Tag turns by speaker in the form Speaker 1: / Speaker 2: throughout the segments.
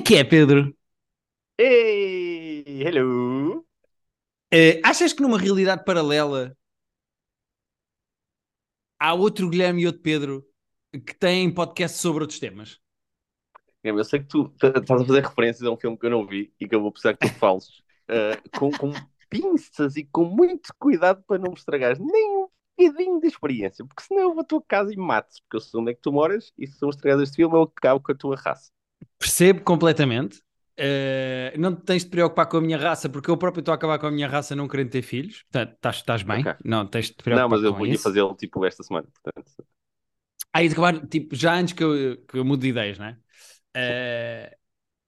Speaker 1: é que é, Pedro?
Speaker 2: Ei, hello!
Speaker 1: Eh, achas que numa realidade paralela há outro Guilherme e outro Pedro que têm podcast sobre outros temas?
Speaker 2: Eu sei que tu estás a fazer referências a um filme que eu não vi e que eu vou precisar que tu fales eh, com, com pinças e com muito cuidado para não me estragares nem um bocadinho de experiência, porque senão eu vou à tua casa e mato-te, porque eu sei onde é que tu moras e se me estragares este filme eu acabo com a tua raça.
Speaker 1: Percebo completamente. Eh, não te tens de preocupar com a minha raça, porque eu próprio estou a acabar com a minha raça não querendo ter filhos. Portanto, estás, estás bem.
Speaker 2: Ok.
Speaker 1: Não, tens de te preocupar
Speaker 2: Não, mas eu
Speaker 1: isso.
Speaker 2: fazê-lo tipo esta semana, portanto.
Speaker 1: Aí de acabar, tipo, já antes que eu, que eu mude de ideias, né? Eh,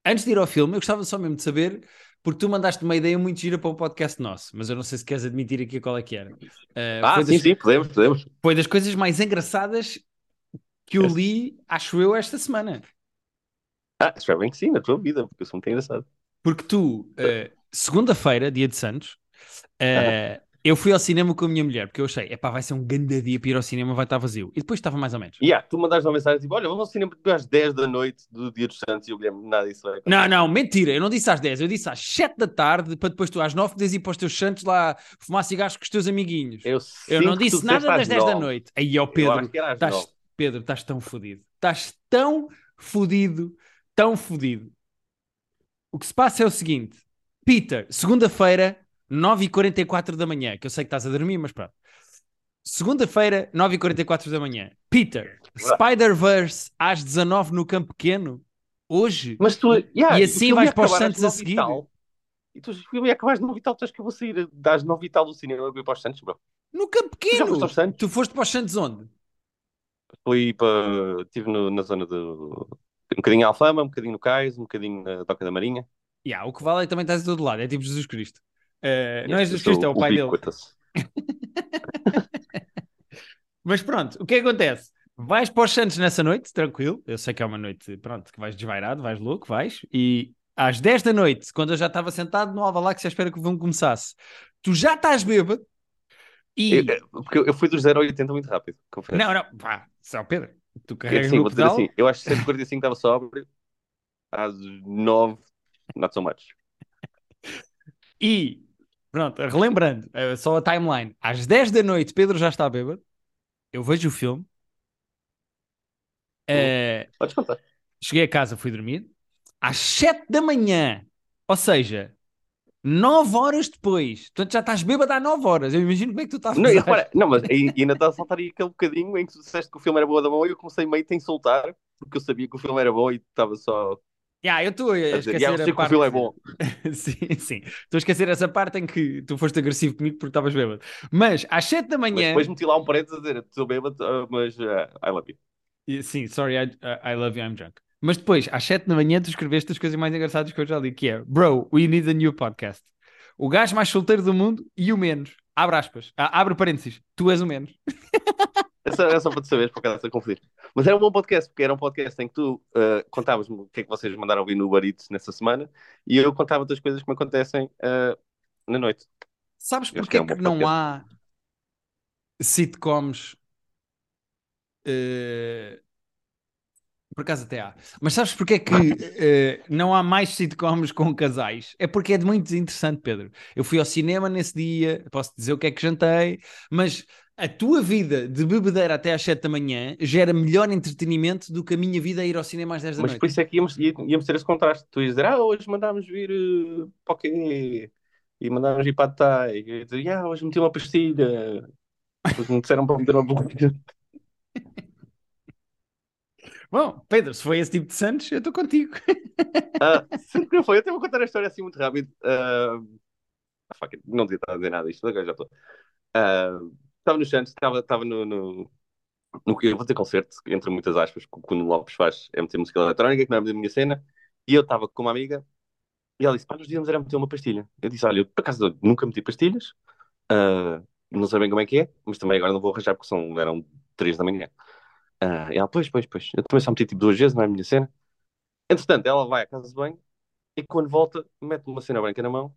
Speaker 1: antes de ir ao filme, eu gostava só mesmo de saber, porque tu mandaste uma ideia muito gira para um podcast nosso, mas eu não sei se queres admitir aqui qual é que era. Eh,
Speaker 2: Ah, sim,
Speaker 1: das,
Speaker 2: sim, podemos, podemos.
Speaker 1: foi das coisas mais engraçadas que eu li, acho eu, esta semana.
Speaker 2: Ah, espero bem que sim, na tua vida, porque eu sou muito engraçado.
Speaker 1: Porque tu, eh, segunda-feira, dia de Santos, eh, eu fui ao cinema com a minha mulher, porque eu achei, epá, vai ser um grande dia para ir ao cinema, vai estar vazio. E depois estava mais ou menos.
Speaker 2: E yeah, tu mandaste uma mensagem tipo: Olha, vamos ao cinema às 10 da noite do Dia dos Santos e o Guilherme, nada disso vai
Speaker 1: Não, não, mentira, eu não disse às 10, eu disse às 7 da tarde, para depois tu às 9 poderes ir para os teus santos lá fumar cigarros com os teus amiguinhos.
Speaker 2: Eu,
Speaker 1: Eu não disse nada das
Speaker 2: às
Speaker 1: 10 da noite. Aí, ó
Speaker 2: Eu
Speaker 1: Pedro, estás. Pedro, estás tão fodido. Estás tão fodido, tão fodido. O que se passa é o seguinte: Peter, segunda-feira, 9h44 da manhã, que eu sei que estás a dormir, mas pronto. Segunda-feira, 9h44 da manhã. Peter, Spider-Verse às 19 no Campo Pequeno, hoje.
Speaker 2: Mas tu, yeah,
Speaker 1: E assim vais para os Santos a
Speaker 2: e
Speaker 1: seguir.
Speaker 2: tal. E tu, filme ia acabar às 9 e tal, tu achas que eu vou sair das 9 e tal do cinema e vou para os Santos, bro?
Speaker 1: No Campo
Speaker 2: Tu
Speaker 1: Pequeno!
Speaker 2: foste aos Santos?
Speaker 1: Tu foste para os Santos onde?
Speaker 2: Fui para. Estive no- na zona do. Um bocadinho em Alfama, um bocadinho no Cais, um bocadinho na Toca da Marinha.
Speaker 1: Yeah, o que vale é que também estás de todo lado, é tipo Jesus Cristo. Eh, não é Jesus Cristo, é o pai dele. Mas pronto, o que é que acontece? Vais para os Santos nessa noite, tranquilo. Eu sei que é uma noite, pronto, que vais desvairado, vais louco, vais. E às 10 da noite, quando eu já estava sentado no Alvalade, à espera que o filme começasse, tu já estás bêbado e.
Speaker 2: Eu- Porque eu fui dos 0 a 80 muito rápido, confesso.
Speaker 1: Não, não, pá, só Pedro, tu
Speaker 2: É
Speaker 1: carregas
Speaker 2: assim,
Speaker 1: no
Speaker 2: vou dizer
Speaker 1: pedal
Speaker 2: assim, eu acho que 145 estava sóbrio, às 9, not so much.
Speaker 1: e. Pronto, relembrando, eh, só a timeline. Às 10 da noite, Pedro já está bêbado. Eu vejo o filme. Eh,
Speaker 2: Podes contar.
Speaker 1: Cheguei a casa, fui dormir. Às 7 da manhã, ou seja, 9 horas depois. Portanto, já estás bêbado há 9 horas. Eu imagino como é que tu estás
Speaker 2: Não, repara, não, mas ainda está a saltar aí aquele bocadinho em que tu disseste que o filme era boa da mão e eu comecei meio a insultar porque eu sabia que o filme era bom e estava só
Speaker 1: Yeah, eu estou a esquecer
Speaker 2: "Yeah,
Speaker 1: a
Speaker 2: que o
Speaker 1: parte.
Speaker 2: filme é bom.
Speaker 1: sim, sim. Estou a esquecer essa parte em que tu foste agressivo comigo porque estavas bêbado. Mas às 7 da
Speaker 2: Mas
Speaker 1: manhã.
Speaker 2: depois meti lá um parênteses a dizer, estou bêbado, ah, mas ah, I love you.
Speaker 1: Sim, sorry, I, I love you, I'm drunk. Mas depois, às 7 da manhã, tu escreveste as coisas mais engraçadas que eu já li, que é Bro, we need a new podcast. O gajo mais solteiro do mundo e o menos. Abre aspas. Ah, abre parênteses. Tu és o menos.
Speaker 2: Essa era só para te saberes, por acaso, a confundir. Mas era um bom podcast, porque era um podcast em que tu ah, contavas-me o que é que vocês mandaram ouvir no Uber Eats nessa semana e eu contava-te as coisas que me acontecem ah, na noite.
Speaker 1: Sabes
Speaker 2: que é
Speaker 1: é
Speaker 2: um
Speaker 1: que não
Speaker 2: podcast.
Speaker 1: há sitcoms? eh, Por acaso até há. Mas sabes porque é que eh, não há mais sitcoms com casais? É porque é muito interessante, Pedro. Eu fui ao cinema nesse dia, posso dizer o que é que jantei, mas a tua vida de bebedeira até às 7 da manhã gera melhor entretenimento do que a minha vida a ir ao cinema às 10 da
Speaker 2: Mas
Speaker 1: noite.
Speaker 2: por isso é que íamos, íamos ter esse contraste. Tu ias dizer, ah, hoje mandámos vir uh, para o quê? E mandámos vir para a Thai. E eu ia dizer, ah, hoje meti uma pastilha. Depois me disseram para meter uma pastilha.
Speaker 1: Bom, Pedro, se foi esse tipo de Santos, eu estou contigo.
Speaker 2: Sempre que não foi. Eu até vou contar a história assim muito rápido. It, não devia estar a dizer nada disto, agora já estou. Ah, estava no Santos, estava, estava no, no, que eu vou ter concerto, entre muitas aspas, que o Kuno Lopes faz, é meter música eletrónica, que não é a minha cena. E eu estava com uma amiga e ela disse, pá, nós devíamos era meter uma pastilha. Eu disse, olha, eu por acaso nunca meti pastilhas, ah, não sei bem como é que é, mas também agora não vou arranjar porque são, eram três da manhã. Ah, e ela, pois, pois, pois, eu também só meti tipo duas vezes, não é a minha cena. Entretanto, ela vai à casa de banho e quando volta, mete uma cena branca na mão,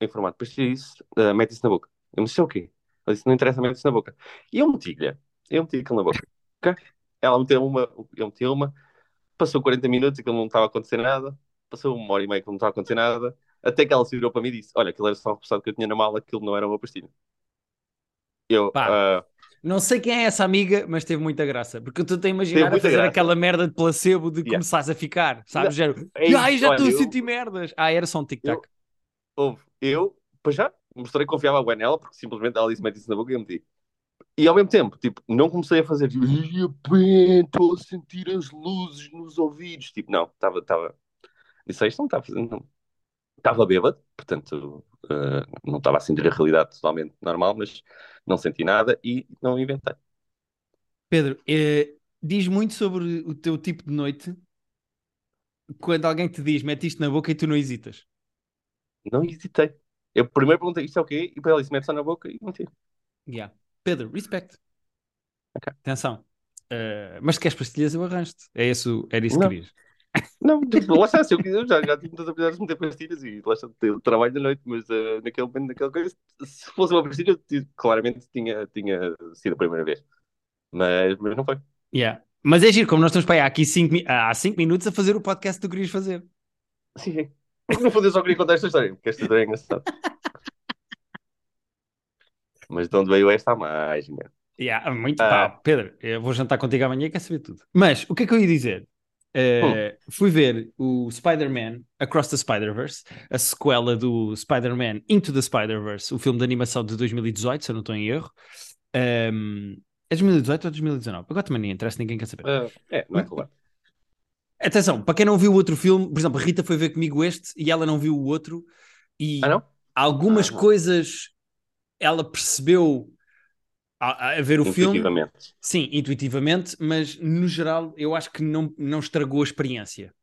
Speaker 2: em formato de pastilha, e disse, ah, mete isso na boca. Eu disse, "Isso é o quê? Ela disse, não interessa, mete isso na boca. E eu meti-lhe, eu meti aquilo na boca. ok? Ela meteu uma, eu meti uma, passou 40 minutos, aquilo não estava a acontecer nada. passou uma hora e meia que não estava a acontecer nada, até que ela se virou para mim e disse: Olha, aquilo era só um repousado que eu tinha na mala, aquilo não era uma pastilha. Eu,
Speaker 1: Pá.
Speaker 2: ah,
Speaker 1: Não sei quem é essa amiga, mas teve muita graça. Porque eu estou a imaginar a fazer
Speaker 2: graça.
Speaker 1: aquela merda de placebo de
Speaker 2: Yeah.
Speaker 1: começares a ficar, sabes? Género,
Speaker 2: é
Speaker 1: Ai, já estou a sentir merdas. Ah, era só um tic-tac.
Speaker 2: houve. Eu, pois já, mostrei que confiava bem nela, porque simplesmente ela disse: Mete isso na boca e eu meti. E ao mesmo tempo, tipo, não comecei a fazer, tipo, "Ai, bem, estou a sentir as luzes nos ouvidos. Tipo, não, estava, estava. Disse: Isto não está fazendo. Não. Estava bêbado, portanto, ah, não estava a sentir a realidade totalmente normal, mas não senti nada e não inventei.
Speaker 1: Pedro, eh, diz muito sobre o teu tipo de noite quando alguém te diz mete isto na boca e tu não hesitas.
Speaker 2: Não hesitei. Eu primeiro perguntei isto é o quê? E depois ela disse: Mete só na boca e meti.
Speaker 1: Yeah. Pedro, respect.
Speaker 2: Ok.
Speaker 1: Atenção. Eh, mas se queres pastilhas, eu arranjo-te. É isso, era isso que
Speaker 2: Não.
Speaker 1: querias.
Speaker 2: Não, tipo, lá está, se eu quiser, já, já tive muitas oportunidades de meter pastilhas e lá está, eu trabalho da noite, mas ah, naquele momento, naquela coisa, se fosse uma pastilha, eu ti- claramente tinha, tinha sido a primeira vez. Mas, mas não foi.
Speaker 1: Yeah. Mas é giro, como nós estamos para aí há aqui cinco, mi- há cinco minutos a fazer o podcast que tu querias fazer.
Speaker 2: Sim, sim. É no fundo eu só queria contar esta história, porque esta história é engraçada. Mas de onde veio esta mágica?
Speaker 1: Yeah, muito
Speaker 2: Ah.
Speaker 1: pá, Pedro, eu vou jantar contigo amanhã e quer saber tudo. Mas o que é que eu ia dizer? Eh, Fui ver o Spider-Man Across the Spider-Verse, a sequela do Spider-Man Into the Spider-Verse, o filme de animação de 2018, se eu não estou em erro. Ehm, é 2018 ou 2019? Agora também nem interessa, ninguém quer saber.
Speaker 2: Ah, é, não é claro.
Speaker 1: Atenção, para quem não viu o outro filme, por exemplo, a Rita foi ver comigo este e ela não viu o outro, e
Speaker 2: Ah, não?
Speaker 1: algumas
Speaker 2: Ah.
Speaker 1: coisas ela percebeu a, a ver o filme.
Speaker 2: Intuitivamente.
Speaker 1: Sim, intuitivamente, mas no geral eu acho que não, não estragou a experiência.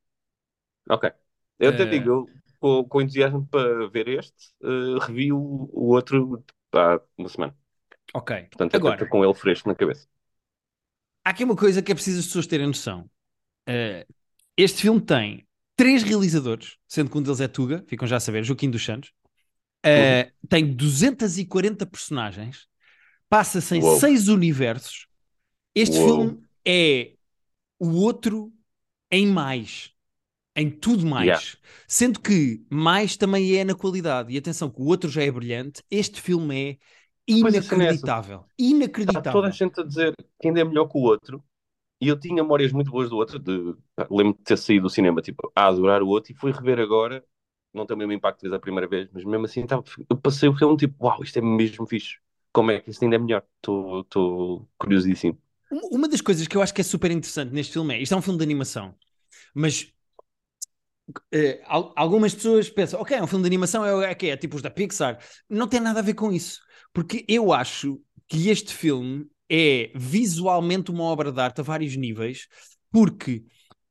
Speaker 2: Ok. Eu até
Speaker 1: Eh.
Speaker 2: digo, eu, com, com entusiasmo para ver este, ah, revi o, o outro há uma semana.
Speaker 1: Ok.
Speaker 2: Portanto,
Speaker 1: Agora,
Speaker 2: com ele fresco na cabeça.
Speaker 1: há aqui uma coisa que é preciso as pessoas terem noção. Eh, este filme tem três realizadores, sendo que um deles é Tuga, ficam já a saber, Joaquim dos Santos. Eh, Tem 240 personagens, passa-se em
Speaker 2: Uou.
Speaker 1: seis universos. Este
Speaker 2: Uou.
Speaker 1: filme é o outro em mais. Em tudo mais.
Speaker 2: Yeah.
Speaker 1: Sendo que mais também é na qualidade. E atenção, que o outro já é brilhante. Este filme é
Speaker 2: a cena é
Speaker 1: inacreditável.
Speaker 2: Está
Speaker 1: Inacreditável.
Speaker 2: toda a gente a dizer que ainda é melhor que o outro. E eu tinha memórias muito boas do outro. De... Lembro-me de ter saído do cinema tipo, a adorar o outro e fui rever agora. Não tem o mesmo impacto fez a primeira vez, mas mesmo assim tava... eu passei o filme tipo, uau, isto é mesmo fixe. Como é que isto ainda é melhor? Estou curiosíssimo.
Speaker 1: Um- Uma das coisas que eu acho que é super interessante neste filme é, isto é um filme de animação, mas eh, al- algumas pessoas pensam, ok, é um filme de animação, é, é, que é tipo os da Pixar. Não tem nada a ver com isso, porque eu acho que este filme é visualmente uma obra de arte a vários níveis, porque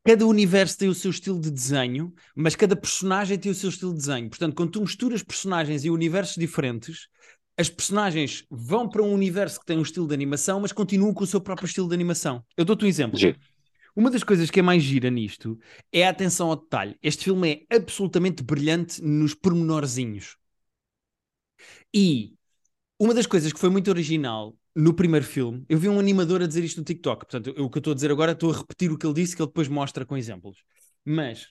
Speaker 1: cada universo tem o seu estilo de desenho, mas cada personagem tem o seu estilo de desenho. Portanto, quando tu misturas personagens e universos diferentes, as personagens vão para um universo que tem um estilo de animação, mas continuam com o seu próprio estilo de animação. Eu dou-te um exemplo.
Speaker 2: Giro.
Speaker 1: Uma das coisas que é mais gira nisto é a atenção ao detalhe. Este filme é absolutamente brilhante nos pormenorzinhos. E uma das coisas que foi muito original no primeiro filme, eu vi um animador a dizer isto no TikTok, portanto, eu- o que eu estou a dizer agora estou a repetir o que ele disse, que ele depois mostra com exemplos. Mas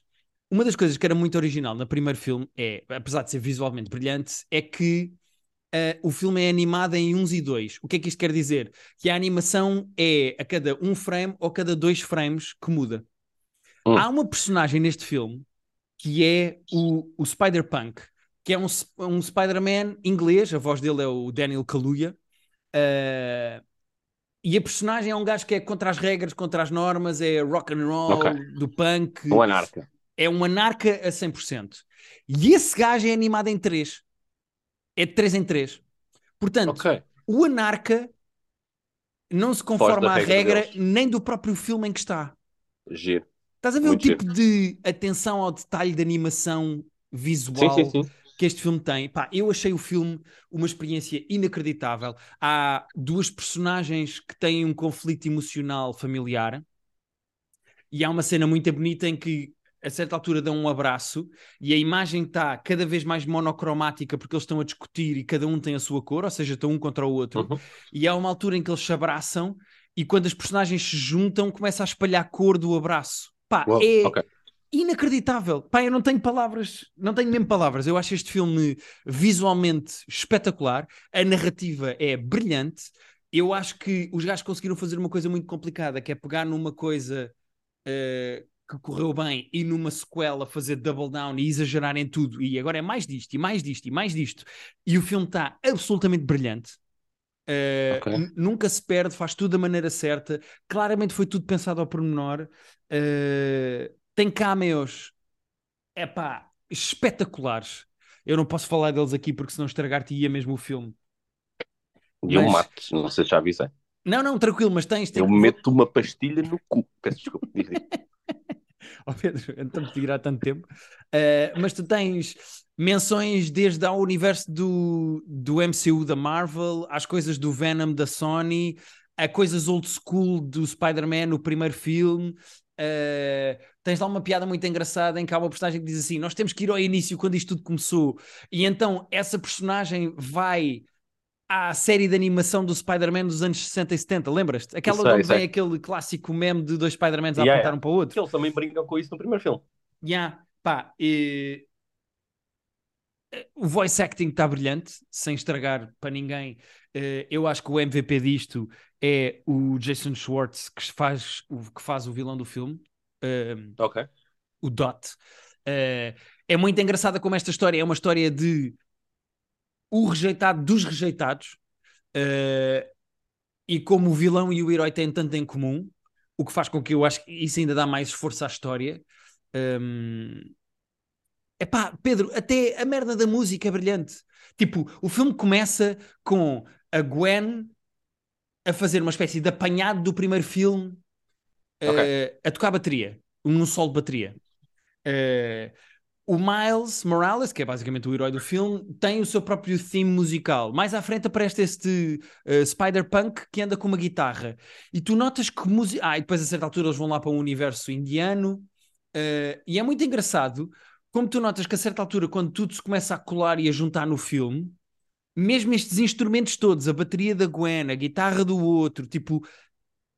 Speaker 1: uma das coisas que era muito original no primeiro filme é, apesar de ser visualmente brilhante, é que ah, o filme é animado em uns e dois. O que é que isto quer dizer? Que a animação é a cada um frame ou cada dois frames que muda.
Speaker 2: Hum.
Speaker 1: Há uma personagem neste filme que é o, o Spider-Punk, que é um, um Spider-Man inglês, a voz dele é o Daniel Kaluuya, ah, e a personagem é um gajo que é contra as regras, contra as normas, é rock and roll,
Speaker 2: Ok.
Speaker 1: do punk,
Speaker 2: O Anarca.
Speaker 1: é um anarca a 100%. E esse gajo é animado em 3. É de 3 em 3. Portanto,
Speaker 2: Ok.
Speaker 1: o anarca não se conforma à
Speaker 2: regra
Speaker 1: nem do próprio filme em que está.
Speaker 2: Giro.
Speaker 1: Estás a ver
Speaker 2: Muito
Speaker 1: o tipo de atenção ao detalhe de animação
Speaker 2: Sim,
Speaker 1: visual
Speaker 2: sim, sim.
Speaker 1: que este filme tem? Pá, eu achei o filme uma experiência inacreditável. Há duas personagens que têm um conflito emocional familiar e há uma cena muito bonita em que a certa altura dão um abraço e a imagem está cada vez mais monocromática porque eles estão a discutir e cada um tem a sua cor, ou seja, estão um contra o outro.
Speaker 2: Uhum.
Speaker 1: E há uma altura em que eles se abraçam e quando as personagens se juntam começa a espalhar a cor do abraço. Pá, é
Speaker 2: ok.
Speaker 1: inacreditável. Pá, eu não tenho palavras, não tenho mesmo palavras. Eu acho este filme visualmente espetacular, a narrativa é brilhante. Eu acho que os gajos conseguiram fazer uma coisa muito complicada, que é pegar numa coisa uh, que correu bem e numa sequela fazer double down e exagerar em tudo. E agora é mais disto, e mais disto, e mais disto. E o filme está absolutamente brilhante. Uh, okay. Nunca se perde, faz tudo da maneira certa. Claramente foi tudo pensado ao pormenor. Uh, tem cameos, é pá, espetaculares. Eu não posso falar deles aqui porque senão estragar-te ia mesmo o filme.
Speaker 2: Eu mas... mato, não sei se já avisei.
Speaker 1: Não, não, tranquilo, mas tens.
Speaker 2: Eu meto uma pastilha no cu. Peço desculpa.
Speaker 1: oh Pedro, então te tirar tanto tempo. Uh, mas tu tens menções desde ao universo do, do MCU da Marvel, às coisas do Venom da Sony, a coisas old school do Spider-Man no primeiro filme. Uh, tens lá uma piada muito engraçada em que há uma personagem que diz assim: Nós temos que ir ao início quando isto tudo começou. E então essa personagem vai à série de animação do Spider-Man dos anos 60 e 70, lembras-te? Aquela sei, onde vem aquele clássico meme de dois Spider-Mans a yeah, apontar yeah. um para o outro.
Speaker 2: Eles também brincam com isso no primeiro filme.
Speaker 1: Yeah, pá, e... O voice acting está brilhante, sem estragar para ninguém. Eh, eu acho que o MVP disto é o Jason Schwartz, que faz o, que faz o vilão do filme.
Speaker 2: Ehm, ok.
Speaker 1: O Dot. Eh, é muito engraçada como esta história é uma história de o rejeitado dos rejeitados uh, e como o vilão e o herói têm tanto em comum, o que faz com que eu acho que isso ainda dá mais esforço à história. Um... Epá, Pedro, até a merda da música é brilhante. Tipo, o filme começa com a Gwen a fazer uma espécie de apanhado do primeiro filme okay. uh, a tocar bateria, num solo de bateria. Uh, o Miles Morales, que é basicamente o herói do filme, tem o seu próprio theme musical. Mais à frente aparece este uh, Spider-Punk que anda com uma guitarra. E tu notas que música. Ah, e depois a certa altura eles vão lá para um universo indiano. Uh, e é muito engraçado como tu notas que a certa altura, quando tudo se começa a colar e a juntar no filme, mesmo estes instrumentos todos, a bateria da Gwen, a guitarra do outro, tipo,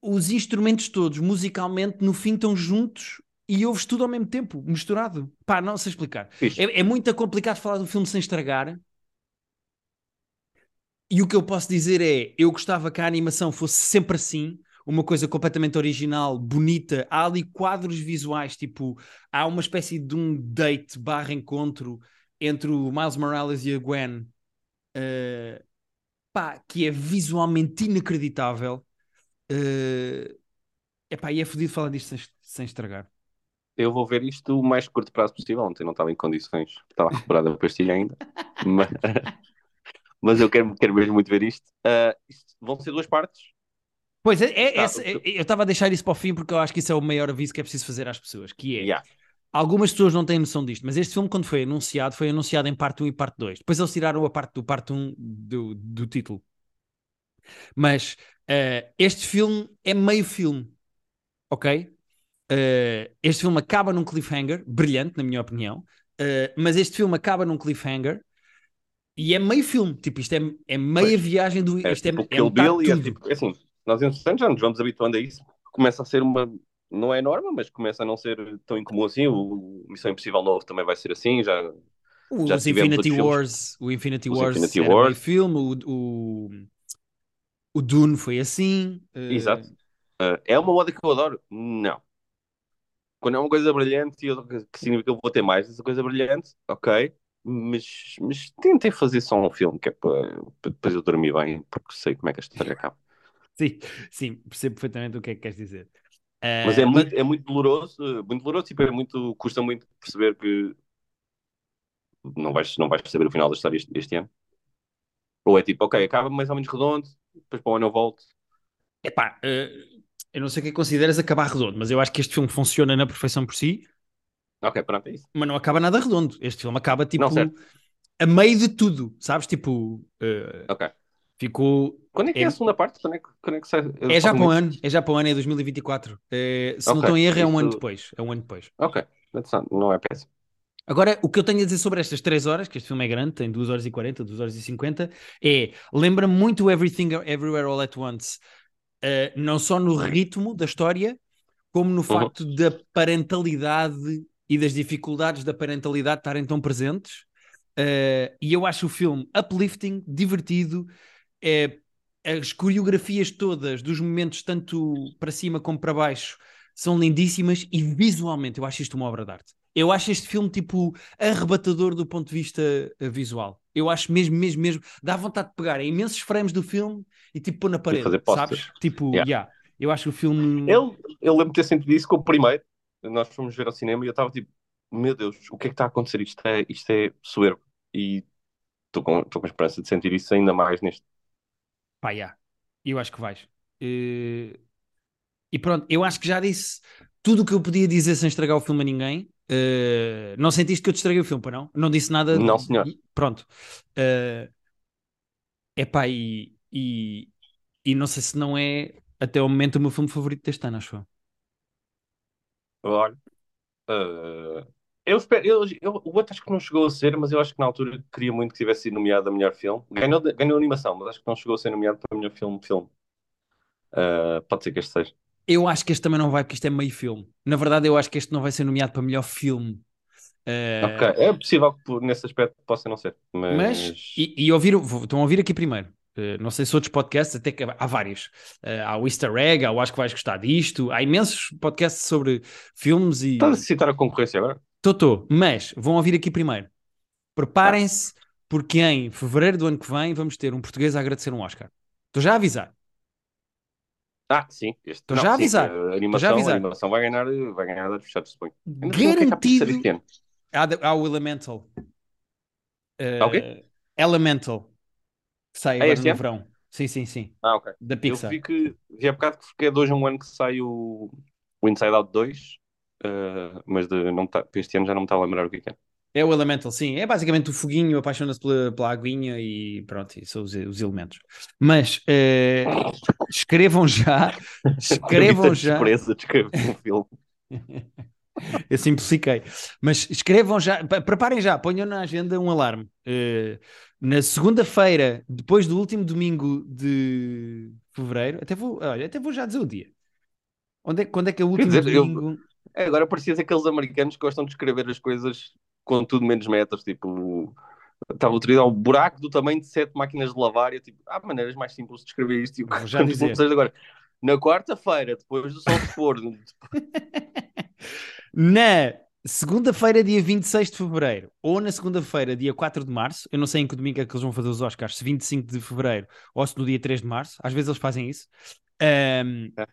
Speaker 1: os instrumentos todos musicalmente no fim estão juntos e ouves tudo ao mesmo tempo, misturado. Pá, não sei explicar. É, é, muito complicado falar do filme sem estragar. E o que eu posso dizer é: eu gostava que a animação fosse sempre assim, uma coisa completamente original, bonita. Há ali quadros visuais, tipo, há uma espécie de um date barra encontro entre o Miles Morales e a Gwen, uh, pá, que é visualmente inacreditável. Uh, epá, e é fodido falar disto sem, sem estragar
Speaker 2: eu vou ver isto o mais curto prazo possível. Ontem não estava em condições, estava recuperada a pastilha ainda, mas, mas eu quero, quero mesmo muito ver isto. Uh, isto vão ser duas partes.
Speaker 1: Pois é, é, é, é eu estava a deixar isso para o fim porque eu acho que isso é o maior aviso que é preciso fazer às pessoas, que é yeah. algumas pessoas não têm noção disto, mas este filme, quando foi anunciado, foi anunciado em parte 1 e parte 2. Depois eles tiraram a parte do parte 1 do, do título. Mas uh, este filme é meio filme, ok? Uh, este filme acaba num cliffhanger, brilhante, na minha opinião, uh, mas este filme acaba num cliffhanger e é meio filme, tipo, isto é, é meia pois. viagem do.
Speaker 2: É,
Speaker 1: isto é,
Speaker 2: tipo, é, é, Bill e é, tipo, é assim, nós entretanto já nos vamos habituando a isso, começa a ser uma. Não é norma, mas começa a não ser tão incomum assim. O Missão Impossível Novo também vai ser assim. Já,
Speaker 1: o, já os Infinity Wars, o Infinity os Wars Infinity Wars. filme, o, o, o Dune foi assim.
Speaker 2: Uh... Exato. Uh, é uma moda que eu adoro? Não quando é uma coisa brilhante, que significa que eu vou ter mais dessa coisa brilhante, ok, mas, mas tentem fazer só um filme que é para, para depois eu dormir bem, porque sei como é que a história acaba.
Speaker 1: Sim, sim, percebo perfeitamente o que é que queres dizer.
Speaker 2: Uh, mas é mas... muito, é muito doloroso, muito doloroso, tipo, é muito, custa muito perceber que não vais, não vais saber o final da história este, este ano. Ou é tipo, ok, acaba mais ou menos redondo, depois para o ano eu volto.
Speaker 1: Epá, uh, eu não sei o que consideras acabar redondo, mas eu acho que este filme funciona na perfeição por si.
Speaker 2: Ok, pronto, é isso.
Speaker 1: Mas não acaba nada redondo. Este filme acaba tipo não, a meio de tudo, sabes? Tipo. Uh,
Speaker 2: ok.
Speaker 1: Ficou.
Speaker 2: Quando é que é, é a segunda parte? Quando é, quando é que sai?
Speaker 1: É já para o ano, é já para o ano, é 2024. É, se okay. não estou em erro, é um ano depois. É um ano depois.
Speaker 2: Ok, não é péssimo.
Speaker 1: Agora, o que eu tenho a dizer sobre estas 3 horas, que este filme é grande, tem 2 horas e 40, 2 horas e 50, é lembra muito Everything Everywhere All at Once uh, não só no ritmo da história, como no uhum. facto da parentalidade e das dificuldades da parentalidade estarem tão presentes. Uh, e eu acho o filme uplifting, divertido, é, as coreografias todas dos momentos, tanto para cima como para baixo, são lindíssimas e visualmente eu acho isto uma obra de arte. Eu acho este filme tipo arrebatador do ponto de vista uh, visual. Eu acho mesmo, mesmo, mesmo. Dá vontade de pegar imensos frames do filme e tipo pôr na parede, sabes? Tipo, yeah. yeah. Eu acho o filme.
Speaker 2: Eu, eu lembro de ter sentido isso com o primeiro. Nós fomos ver ao cinema e eu estava tipo, meu Deus, o que é que está a acontecer? Isto é, isto é soerbo. E estou com, com esperança de sentir isso ainda mais neste.
Speaker 1: Pá, yeah. eu acho que vais. Uh... E pronto, eu acho que já disse tudo o que eu podia dizer sem estragar o filme a ninguém. Uh, não sentiste que eu te estraguei o filme, para não? Não disse nada.
Speaker 2: Não, senhor.
Speaker 1: Pronto. Uh, epá, e, e, e não sei se não é até o momento o meu filme favorito deste ano, acho eu.
Speaker 2: Olha. Uh, eu espero. Eu, eu, o outro acho que não chegou a ser, mas eu acho que na altura queria muito que tivesse sido nomeado a melhor filme. Ganhou, ganhou animação, mas acho que não chegou a ser nomeado para melhor filme. filme. Pode ser que este seja.
Speaker 1: Eu acho que este também não vai, porque isto é meio filme. Na verdade, eu acho que este não vai ser nomeado para melhor filme.
Speaker 2: Uh... É possível que nesse aspecto possa não ser. Mas,
Speaker 1: mas e, e ouvir, estão a ouvir aqui primeiro. Uh, não sei se outros podcasts, até que há vários. Uh, há o Easter Egg, há o Acho que vais gostar disto. Há imensos podcasts sobre filmes e.
Speaker 2: Estás a citar a concorrência agora?
Speaker 1: Estou, estou. Mas vão ouvir aqui primeiro. Preparem-se, ah. porque em fevereiro do ano que vem vamos ter um português a agradecer um Oscar. Estou já a avisar.
Speaker 2: Ah, sim.
Speaker 1: Estou já a avisar.
Speaker 2: A animação, já avisar. A animação vai ganhar, vai ganhar dados fechados, suponho.
Speaker 1: Garantido. Há, há o Elemental.
Speaker 2: Uh, okay.
Speaker 1: Elemental. Que sai agora no verão. Sim, sim, sim.
Speaker 2: Ah, ok.
Speaker 1: Da Pixar.
Speaker 2: Eu vi que vi há bocado que é de hoje um ano que sai o, o Inside Out 2, uh, eh, mas de, não tá, este ano já não me está a lembrar o que é.
Speaker 1: É o Elemental, sim. É basicamente o foguinho, apaixona-se pela, pela aguinha e pronto, e são os, os elementos. Mas uh, escrevam já, escrevam já.
Speaker 2: Surpresa de escrever um filme.
Speaker 1: Eu simplifiquei. Mas escrevam já, preparem já, ponham na agenda um alarme. Uh, na segunda-feira, depois do último domingo de fevereiro, até vou, olha, até vou já dizer o dia. Onde é, quando é que é o último dizer, domingo? Eu,
Speaker 2: é, agora parecias aqueles americanos que gostam de escrever as coisas com tudo menos metros, tipo. Estava dia, um buraco do tamanho de sete máquinas de lavar. E eu, tipo, há maneiras mais simples de escrever isto. Tipo,
Speaker 1: já dizer.
Speaker 2: agora. Na quarta-feira, depois do sol se pôr.
Speaker 1: na segunda-feira, dia 26 de fevereiro, ou na segunda-feira, dia 4 de março, eu não sei em que domingo é que eles vão fazer os Oscars, se 25 de fevereiro ou se no dia 3 de março, às vezes eles fazem isso. Um, é.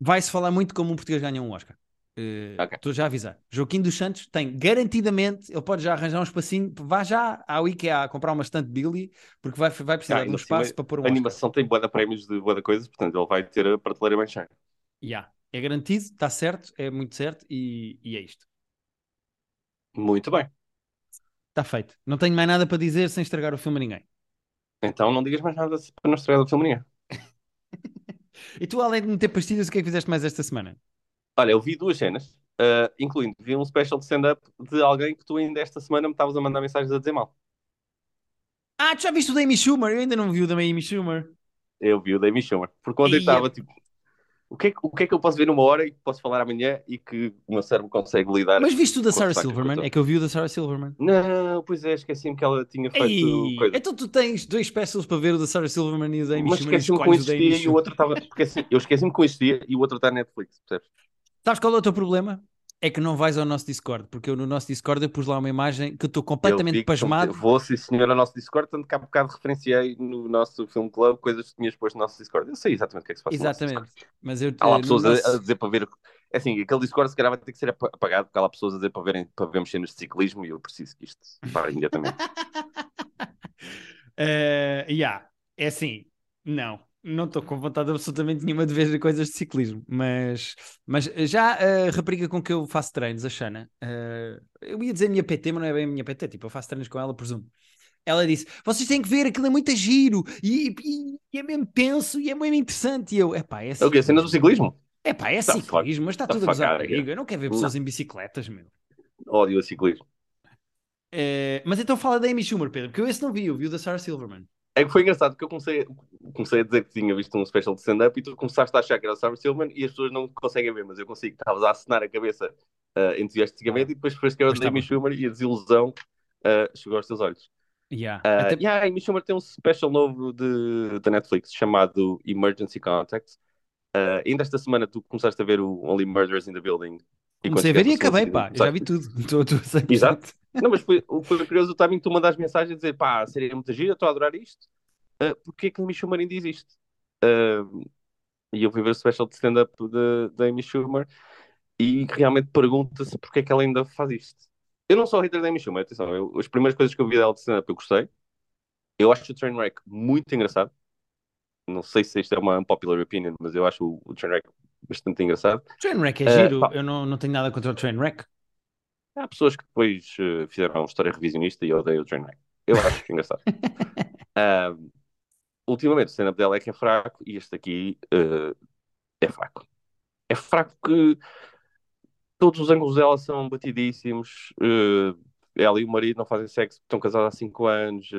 Speaker 1: Vai-se falar muito como um português ganha um Oscar. Uh, estou já a avisar. Joaquim dos Santos tem garantidamente, ele pode já arranjar um espacinho, vá já ao IKEA comprar uma estante Billy, porque vai, vai precisar ah, de um espaço para pôr um
Speaker 2: A animação tem boa de prémios de boa de coisas, portanto ele vai ter a prateleira bem cheia.
Speaker 1: Yeah. É garantido, está certo, é muito certo e, e é isto.
Speaker 2: Muito bem.
Speaker 1: Está feito. Não tenho mais nada para dizer sem estragar o filme a ninguém.
Speaker 2: Então não digas mais nada para não estragar o filme a ninguém.
Speaker 1: e tu, além de meter pastilhas, o que é que fizeste mais esta semana?
Speaker 2: Olha, eu vi duas cenas, uh, incluindo, vi um special de stand-up de alguém que tu ainda esta semana me estavas a mandar mensagens a dizer mal.
Speaker 1: Ah, tu já viste o da Amy Schumer? Eu ainda não vi o da Amy Schumer.
Speaker 2: Eu vi o da Amy Schumer. Porque quando eu estava, tipo, o que, é, o que é que eu posso ver numa hora e que posso falar amanhã e que o meu cérebro consegue lidar?
Speaker 1: Mas viste o da Sarah Silverman? É que eu vi o da Sarah Silverman.
Speaker 2: Não, pois é, esqueci-me que ela tinha feito.
Speaker 1: Ei, coisa. Então tu tens dois specials para ver o da Sarah Silverman e o da Amy
Speaker 2: Mas esqueci-me que um existia e o outro estava. Assim, eu esqueci-me que um existia e o outro está na Netflix, percebes?
Speaker 1: Sabes qual é o teu problema? É que não vais ao nosso Discord, porque eu no nosso Discord eu pus lá uma imagem que estou completamente pasmado.
Speaker 2: Vou, sim senhor, ao nosso Discord, tanto que há bocado referenciei no nosso Film Club coisas que tinhas posto no nosso Discord. Eu sei exatamente o que é que se passa
Speaker 1: Exatamente. Mas eu,
Speaker 2: há lá pessoas nosso... a, dizer para ver. É assim, aquele Discord se calhar vai ter que ser apagado, porque há lá pessoas a dizer para, verem, para vermos cenas de ciclismo e eu preciso que isto pare imediatamente.
Speaker 1: uh, yeah. É assim, não não estou com vontade absolutamente nenhuma de ver coisas de ciclismo, mas, mas já a rapariga com que eu faço treinos, a Xana, uh, eu ia dizer minha PT, mas não é bem a minha PT, tipo, eu faço treinos com ela, presumo. Ela disse: Vocês têm que ver, aquilo é muito giro e, e, e é mesmo tenso e é mesmo interessante. E eu, é pá, é
Speaker 2: assim. É o quê? Cena do ciclismo?
Speaker 1: É pá, é ciclismo, mas está tudo a gozar comigo. Eu não quero ver pessoas em bicicletas, meu.
Speaker 2: Ódio a ciclismo.
Speaker 1: Uh, mas então fala da Amy Schumer, Pedro, porque eu esse não vi, eu vi o da Sarah Silverman.
Speaker 2: É que foi engraçado porque eu comecei, comecei a dizer que tinha visto um special de stand-up e tu começaste a achar que era o Sarah Silverman e as pessoas não conseguem ver, mas eu consigo. Estavas a acenar a cabeça uh, entusiasticamente e depois foi que era o Amy Schumer e a desilusão uh, chegou aos teus olhos.
Speaker 1: Yeah.
Speaker 2: Uh,
Speaker 1: Até...
Speaker 2: yeah, a Amy Schumer tem um special novo de, da Netflix chamado Emergency Contacts. Uh, ainda esta semana tu começaste a ver o Only Murders in the Building.
Speaker 1: Comecei a ver e acabei, pá, já vi tudo. Estou, estou
Speaker 2: Exato. Não, mas foi, foi curioso o timing tu mandares mensagem a dizer pá, seria muita gira, estou a adorar isto. Uh, Porquê que a Amy Schumer ainda existe? Uh, e eu fui ver o special de stand-up da Amy Schumer e realmente pergunta-se porque é que ela ainda faz isto. Eu não sou hater da Amy Schumer, atenção, eu, as primeiras coisas que eu vi dela de stand-up eu gostei. Eu acho o Trainwreck muito engraçado. Não sei se isto é uma unpopular opinion, mas eu acho o, o Trainwreck bastante engraçado.
Speaker 1: Trainwreck é giro, uh, eu não, não tenho nada contra o Trainwreck.
Speaker 2: Há pessoas que depois uh, fizeram uma história revisionista e odeiam o Trainwreck. Eu acho que é engraçado. Uh, ultimamente o stand-up dela é que é fraco e este aqui uh, é fraco. É fraco que todos os ângulos dela são batidíssimos. Uh, ela e o marido não fazem sexo, estão casados há 5 anos.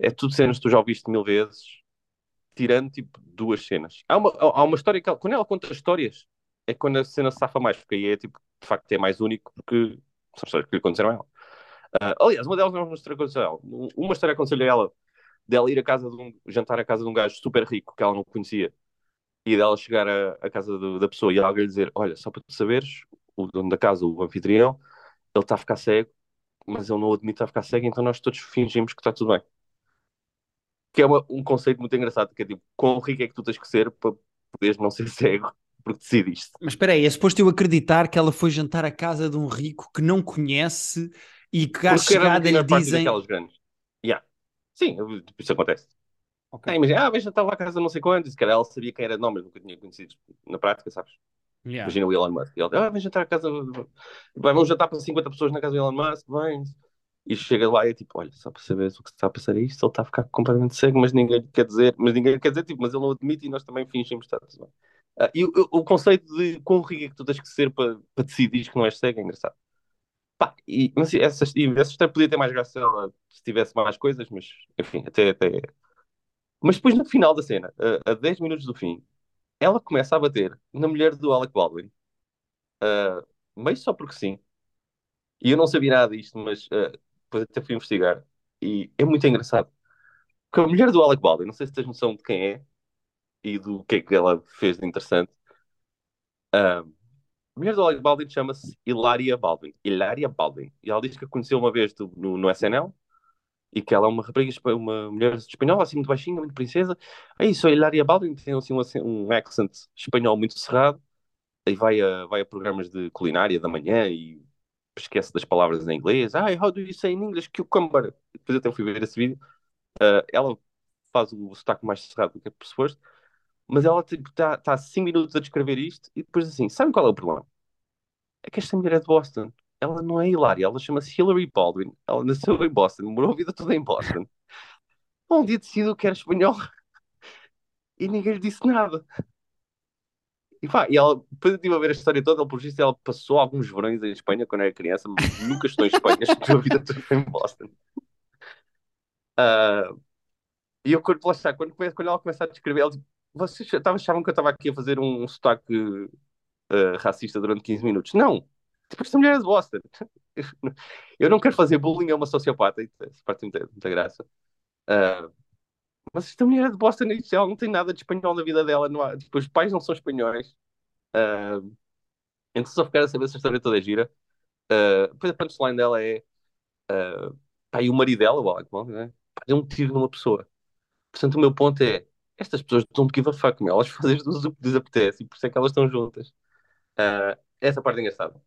Speaker 2: É tudo cenas que tu já ouviste mil vezes tirando tipo duas cenas. Há uma, há uma história que ela, quando ela conta histórias, é quando a cena safa mais, porque aí é tipo, de facto, é mais único, porque são histórias que lhe aconteceram a ela. Uh, aliás, uma delas não é uma história que aconteceu a ela. Uma história aconteceu a ela dela ir a casa de um jantar à casa de um gajo super rico que ela não conhecia e dela chegar à, casa do, da pessoa e alguém lhe dizer: Olha, só para tu saberes, o dono da casa, o anfitrião, ele está a ficar cego, mas ele não admite a ficar cego, então nós todos fingimos que está tudo bem que é uma, um conceito muito engraçado, que é tipo, quão rico é que tu tens que ser para poderes não ser cego, porque decidiste.
Speaker 1: Mas espera aí, é suposto eu acreditar que ela foi jantar à casa de um rico que não conhece e que à chegada lhe dizem...
Speaker 2: Grandes. Yeah. Sim, isso acontece. Okay. Ah, imagina, ah, veja, estava à casa não sei quantos, que ela sabia quem era nome, mas nunca tinha conhecido na prática, sabes? Yeah. Imagina o Elon Musk. Ele, ah, vem jantar à casa, vamos jantar para 50 pessoas na casa do Elon Musk, vem e chega lá e é tipo, olha, só para saber o que está a passar é isto, ele está a ficar completamente cego, mas ninguém lhe quer dizer, mas ninguém quer dizer, tipo, mas ele não admite e nós também fingimos está tudo bem. Uh, e o, o, conceito de quão rico é que tu tens que ser para, para decidir que não és cego é engraçado. Pá, e, mas essa, essa história podia ter mais graça se tivesse mais coisas, mas enfim, até, até. Mas depois no final da cena, a, a 10 minutos do fim, ela começa a bater na mulher do Alec Baldwin, uh, meio só porque sim. E eu não sabia nada disto, mas uh, depois até fui investigar, e é muito engraçado. Porque a mulher do Alec Baldwin, não sei se tens noção de quem é e do que é que ela fez de interessante. a mulher do Alec Baldwin chama-se Hilaria Baldwin. Hilaria Baldwin. E ela diz que a conheceu uma vez do, no, no SNL e que ela é uma rapariga, uma mulher espanhola, assim, muito baixinha, muito princesa. É isso, a Hilaria Baldwin tem assim, um, um accent espanhol muito cerrado. E vai a, vai a programas de culinária da manhã e esquece das palavras em inglês. Ah, how do you say in English cucumber? Depois até fui ver esse vídeo. Uh, ela faz o sotaque mais cerrado do que pressuposto, mas ela está tipo, tá, tá 5 minutos a descrever isto e depois assim, sabem qual é o problema? É que esta mulher é de Boston. Ela não é hilária, ela chama-se Hillary Baldwin. Ela nasceu em Boston, morou a vida toda em Boston. Um dia decidiu que era espanhol e ninguém lhe disse nada. E, pá, e ela, depois eu estive a ver a história toda, ele, por isso, ela passou alguns verões em Espanha quando era criança, mas nunca estou em Espanha, estou a vida toda em Boston. Uh, e eu, quando, lá está, quando, quando ela começa a descrever, ela tipo, vocês achavam que eu estava aqui a fazer um, um sotaque uh, racista durante 15 minutos? Não! Tipo, esta mulher é de Boston. Eu não quero fazer bullying a uma sociopata, isso parte muita, muita graça. Uh, mas esta mulher é de Boston e ela não tem nada de espanhol na vida dela. Não há, tipo, os pais não são espanhóis. Uh, então só ficar a saber se a história toda é gira. Uh, depois a punchline dela é uh, pá, e o marido dela, o Alec Baldwin, né? deu um tiro numa pessoa. Portanto, o meu ponto é estas pessoas don't give a fuck, meu. elas fazem o que lhes apetece e por isso é que elas estão juntas. Uh, essa parte é engraçada.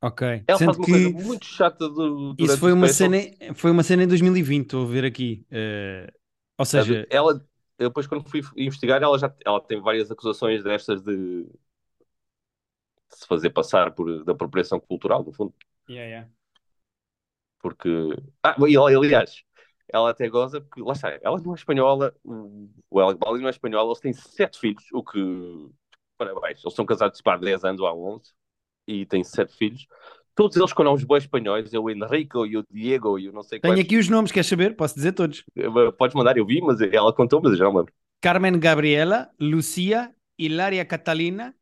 Speaker 1: Ok.
Speaker 2: Ela Sendo faz uma que coisa muito chata do,
Speaker 1: Isso foi uma, cena, foi uma cena em 2020, estou a ver aqui. Uh, ou seja,
Speaker 2: ela, eu depois quando fui investigar, ela já ela tem várias acusações destas de, de se fazer passar por da apropriação cultural, no fundo.
Speaker 1: Yeah, yeah.
Speaker 2: Porque. Ah, e aliás, ela até goza, porque lá está, ela não é espanhola, o Alec Baldwin não é espanhola, eles têm sete filhos, o que. Parabéns, eles são casados para há 10 anos ou há 11 e têm sete filhos, todos eles com nomes boas espanhóis, é o Enrico e o Diego e o não sei
Speaker 1: Tenho
Speaker 2: quantos.
Speaker 1: aqui os nomes, queres saber? Posso dizer todos.
Speaker 2: Eh, Podes mandar, eu vi, mas ela contou, mas eu já não lembro.
Speaker 1: Carmen Gabriela, Lucia, Hilaria Catalina,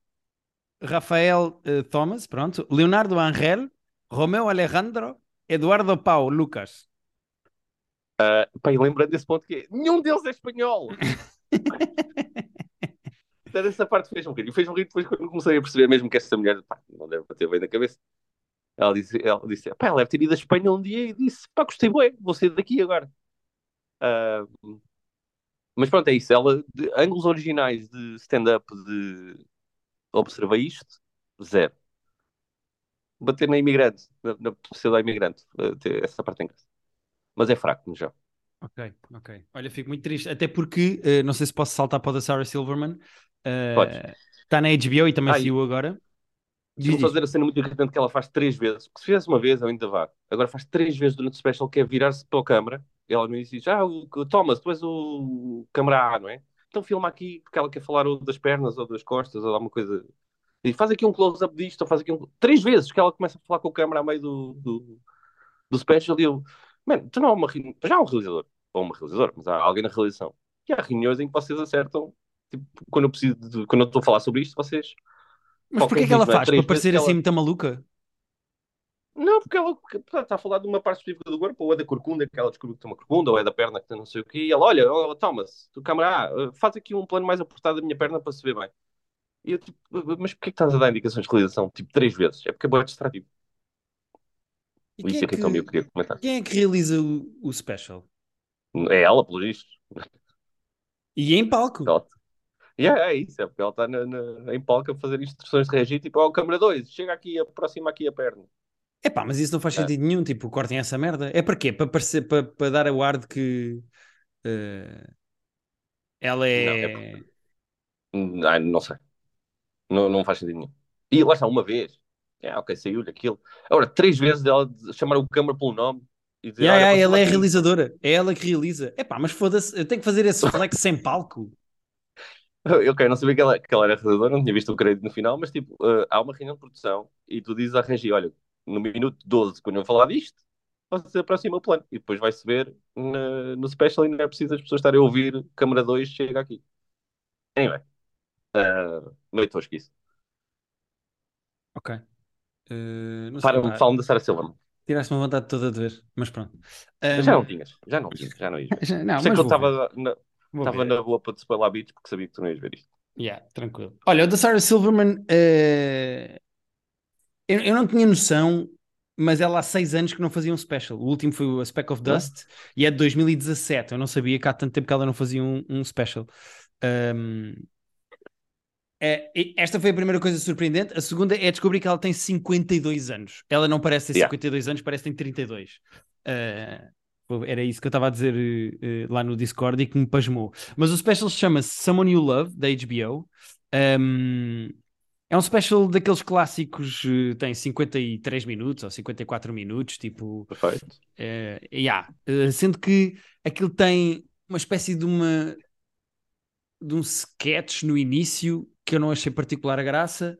Speaker 1: Rafael eh, Thomas, pronto, Leonardo Angel, Romeo Alejandro, Eduardo Pau, Lucas.
Speaker 2: Pá, e lembrando desse ponto que nenhum deles é espanhol. Essa parte fez-me rir. E fez-me rir depois quando comecei a perceber mesmo que essa mulher pá, não deve bater bem na cabeça. Ela disse, ela disse pá, ela deve ter ido à Espanha um dia e disse, pá, gostei bem, vou sair daqui agora. Ah, mas pronto, é isso. Ela, de ângulos originais de stand-up de observei isto, zero. Bater na imigrante, na, na pseudo imigrante. Essa parte tem graça. Mas é fraco, já.
Speaker 1: Ok, ok. Olha, fico muito triste, até porque, eh, não sei se posso saltar para o da Sarah Silverman,
Speaker 2: Podes.
Speaker 1: está na HBO e também saiu agora. Diz,
Speaker 2: Deixa-me
Speaker 1: diz.
Speaker 2: fazer a cena muito irritante que ela faz três vezes. Porque se fizesse uma vez, eu ainda vá. Agora faz três vezes durante o special, que é virar-se para a câmara. E ela início diz: Ah, o, Thomas, tu és o câmara A, não é? Então filma aqui, porque ela quer falar ou das pernas, ou das costas, ou alguma coisa. E faz aqui um close-up disto, ou faz aqui um. Três vezes que ela começa a falar com o câmara a meio do, do, do special. E eu, mano, tu não há uma. re- Já há um realizador, ou uma realizadora, mas há alguém na realização. E há reuniões em que vocês acertam. Tipo, quando eu preciso de, quando eu estou a falar sobre isto, vocês
Speaker 1: Mas porquê que ela faz? Para parecer assim
Speaker 2: ela-
Speaker 1: muito maluca?
Speaker 2: Não, porque ela está a falar de uma parte específica do corpo, ou é da corcunda, que ela descobriu que tem uma corcunda, ou é da perna que tem não sei o quê, e ela, olha, oh, Thomas, tu câmara A, faz aqui um plano mais apertado da minha perna para se ver bem. E eu, tipo, mas porquê que estás a dar indicações de realização, tipo, três vezes? É porque é bem distrativo.
Speaker 1: E
Speaker 2: Isso é que então eu
Speaker 1: que,
Speaker 2: queria comentar.
Speaker 1: quem é que realiza o, o special?
Speaker 2: É ela, pelo visto.
Speaker 1: E em palco?
Speaker 2: Ela... E é, é isso, é porque ela está na, na- em palco a fazer instruções de reagir, tipo, ó, câmara 2, chega aqui, aproxima aqui a perna.
Speaker 1: Epá, mas isso não faz
Speaker 2: É.
Speaker 1: sentido nenhum, tipo, cortem essa merda. É para quê? Para, parecer, para, para dar o ar de que eh, ela é...
Speaker 2: Não, é Hum, ah, não sei. Não, não faz sentido nenhum. E lá está, uma vez. É, ok, saiu-lhe aquilo. Agora, três vezes ela chamar o câmara pelo nome e dizer,
Speaker 1: Yeah, yeah,
Speaker 2: aproxima
Speaker 1: ela é realizadora, é ela que realiza. Epá, mas foda-se, eu tenho que fazer esse flex sem palco.
Speaker 2: Eu ok, não sabia que ela, que ela era realizadora, não tinha visto o crédito no final, mas tipo, eh, há uma reunião de produção e tu dizes à Regi, olha, no minuto 12, quando eu falar disto, você aproxima o plano. E depois vai-se ver na- no special e não é preciso as pessoas estarem a ouvir câmara 2 chega aqui. Anyway, uh, meio tosco isso.
Speaker 1: Ok. Eh, não sei,
Speaker 2: Para,
Speaker 1: pá,
Speaker 2: falam da Sarah Silverman.
Speaker 1: tiraste-me a vontade toda de ver, mas pronto.
Speaker 2: Mas já
Speaker 1: Ahm,
Speaker 2: não tinhas, já não tinhas, já não ias ver.
Speaker 1: já- não,
Speaker 2: Sei
Speaker 1: mas
Speaker 2: que eu
Speaker 1: vou ver,
Speaker 2: estava na,
Speaker 1: vou
Speaker 2: estava
Speaker 1: ver.
Speaker 2: na boa para te spoiler beats porque sabia que tu não ias ver isto.
Speaker 1: Yeah, tranquilo. Olha, o da Sarah Silverman, eh, eu, eu não tinha noção, mas ela há seis anos que não fazia um special. O último foi o A Speck of? Dust e é de 2017. Eu não sabia que há tanto tempo que ela não fazia um, um special. Ahm, é, esta foi a primeira coisa surpreendente. A segunda é descobrir que ela tem 52 anos. Ela não parece ter
Speaker 2: Yeah.
Speaker 1: 52 anos, parece que tem 32. Ah, era isso que eu estava a dizer eh, lá no Discord e que me pasmou. Mas o special chama-se Someone You Love, da HBO. Ahm, é um special daqueles clássicos, eh, tem 53 minutos ou 54 minutos, tipo.
Speaker 2: Perfeito.
Speaker 1: eh, yeah, eh, sendo que aquilo tem uma espécie de uma de um sketch no início que eu não achei particular a graça.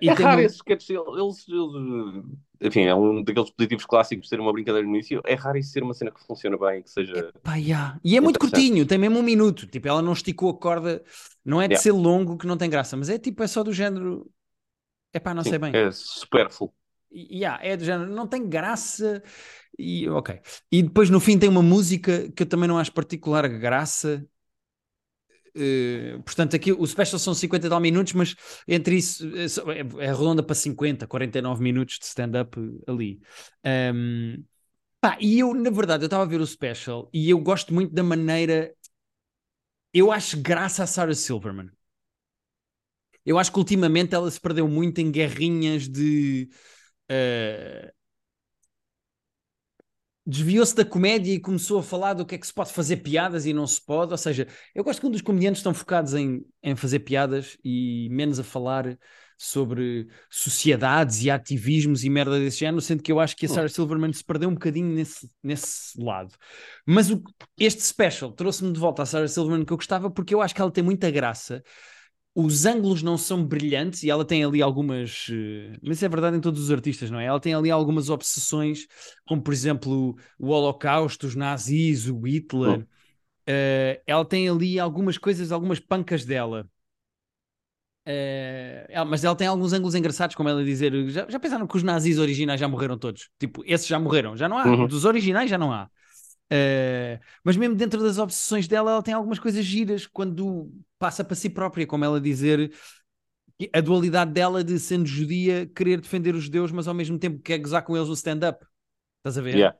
Speaker 1: e
Speaker 2: é raro
Speaker 1: uma-
Speaker 2: esses sketches, eles, eles- enfim, é um daqueles positivos clássicos de ser uma brincadeira no início. É raro isso ser uma cena que funciona bem e que seja.
Speaker 1: Pá, yeah. E é muito curtinho, tem mesmo um minuto. Tipo, ela não esticou a corda, não é de
Speaker 2: Yeah.
Speaker 1: ser longo que não tem graça, mas é tipo, é só do género. É pá, não
Speaker 2: Sim,
Speaker 1: sei bem.
Speaker 2: é supérfluo.
Speaker 1: E- yeah, é do género, não tem graça. E ok. E depois no fim tem uma música que eu também não acho particular graça. Eh, portanto, aqui o special são 50 e tal minutos, mas entre isso é, só- é, é redonda para 50, 49 minutos de stand-up ali. Ahm, pá, e eu, na verdade, eu estava a ver o special e eu gosto muito da maneira. Eu acho graça a Sarah Silverman. Eu acho que ultimamente ela se perdeu muito em guerrinhas de. eh, desviou-se da comédia e começou a falar do que é que se pode fazer piadas e não se pode. Ou seja, eu gosto quando os comediantes estão focados em, em fazer piadas e menos a falar sobre sociedades e ativismos e merda desse género, sendo que eu acho que a Sarah Silverman se perdeu um bocadinho nesse, nesse lado. Mas o- este special trouxe-me de volta a Sarah Silverman que eu gostava porque eu acho que ela tem muita graça os ângulos não são brilhantes e ela tem ali algumas. eh, Mas é verdade em todos os artistas, não é? Ela tem ali algumas obsessões, como por exemplo o Holocausto, os nazis, o Hitler.
Speaker 2: Hum.
Speaker 1: Eh, ela tem ali algumas coisas, algumas pancas dela. Eh, ela- mas ela tem alguns ângulos engraçados, como ela dizer. Já, já pensaram que os nazis originais já morreram todos? Tipo, esses já morreram, já não há.
Speaker 2: Uhum.
Speaker 1: Dos originais já não há. Eh, mas mesmo dentro das obsessões dela, ela tem algumas coisas giras quando passa para si própria, como ela dizer a dualidade dela de sendo judia, querer defender os judeus, mas ao mesmo tempo quer gozar com eles no stand-up. Estás a ver?
Speaker 2: Yeah.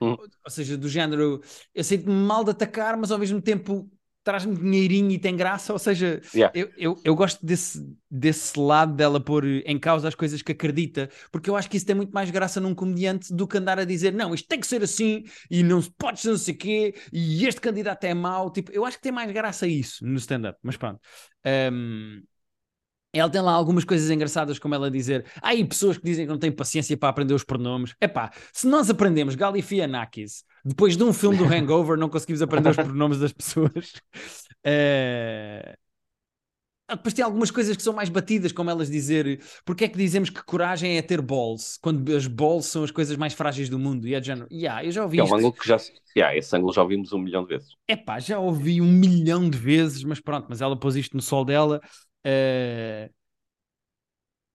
Speaker 1: Ou seja, do género, eu sinto-me mal de atacar, mas ao mesmo tempo traz-me dinheirinho e tem graça. Ou seja,
Speaker 2: Yeah.
Speaker 1: eu, eu, eu gosto desse, desse lado dela pôr em causa as coisas que acredita, porque eu acho que isso tem muito mais graça num comediante do que andar a dizer não, isto tem que ser assim e não se pode ser não sei o quê e este candidato é mau. Tipo, eu acho que tem mais graça isso no stand-up, mas pronto. Ahm, ela tem lá algumas coisas engraçadas, como ela dizer. Há aí pessoas que dizem que não têm paciência para aprender os pronomes. Epá, se nós aprendemos Galifianakis depois de um filme do Hangover, não conseguimos aprender os pronomes das pessoas. Eh, Depois tem algumas coisas que são mais batidas, como elas dizer. Porque é que dizemos que coragem é ter balls? Quando as balls são as coisas mais frágeis do mundo. E é de género. Yeah, eu já ouvi
Speaker 2: é um ângulo que já. Yeah, esse ângulo já ouvimos um milhão de vezes.
Speaker 1: Epá, já ouvi um milhão de vezes, mas pronto, mas ela pôs isto no sol dela. Eh,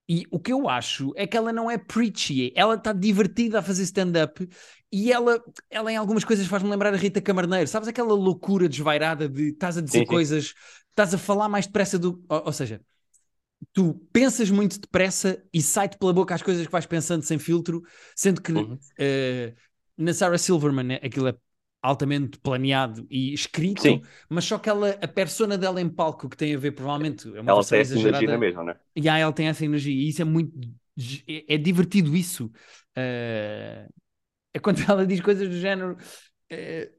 Speaker 1: E o que eu acho é que ela não é preachy, ela está divertida a fazer stand-up e ela, ela em algumas coisas faz-me lembrar a Rita Camarneiro, sabes aquela loucura desvairada de estás a dizer
Speaker 2: Sim, sim.
Speaker 1: coisas, estás a falar mais depressa do. Ou, ou seja, tu pensas muito depressa e sai-te pela boca as coisas que vais pensando sem filtro, sendo que
Speaker 2: Uhum.
Speaker 1: eh, na Sarah Silverman né, aquilo é altamente planeado e escrito,
Speaker 2: Sim.
Speaker 1: mas só que ela, a persona dela em palco que tem a ver, provavelmente, é uma
Speaker 2: Ela tem essa energia
Speaker 1: exagerada,
Speaker 2: na mesma, não é?
Speaker 1: e aí ela tem essa energia e isso é muito é, é divertido isso. Eh, é quando ela diz coisas do género eh,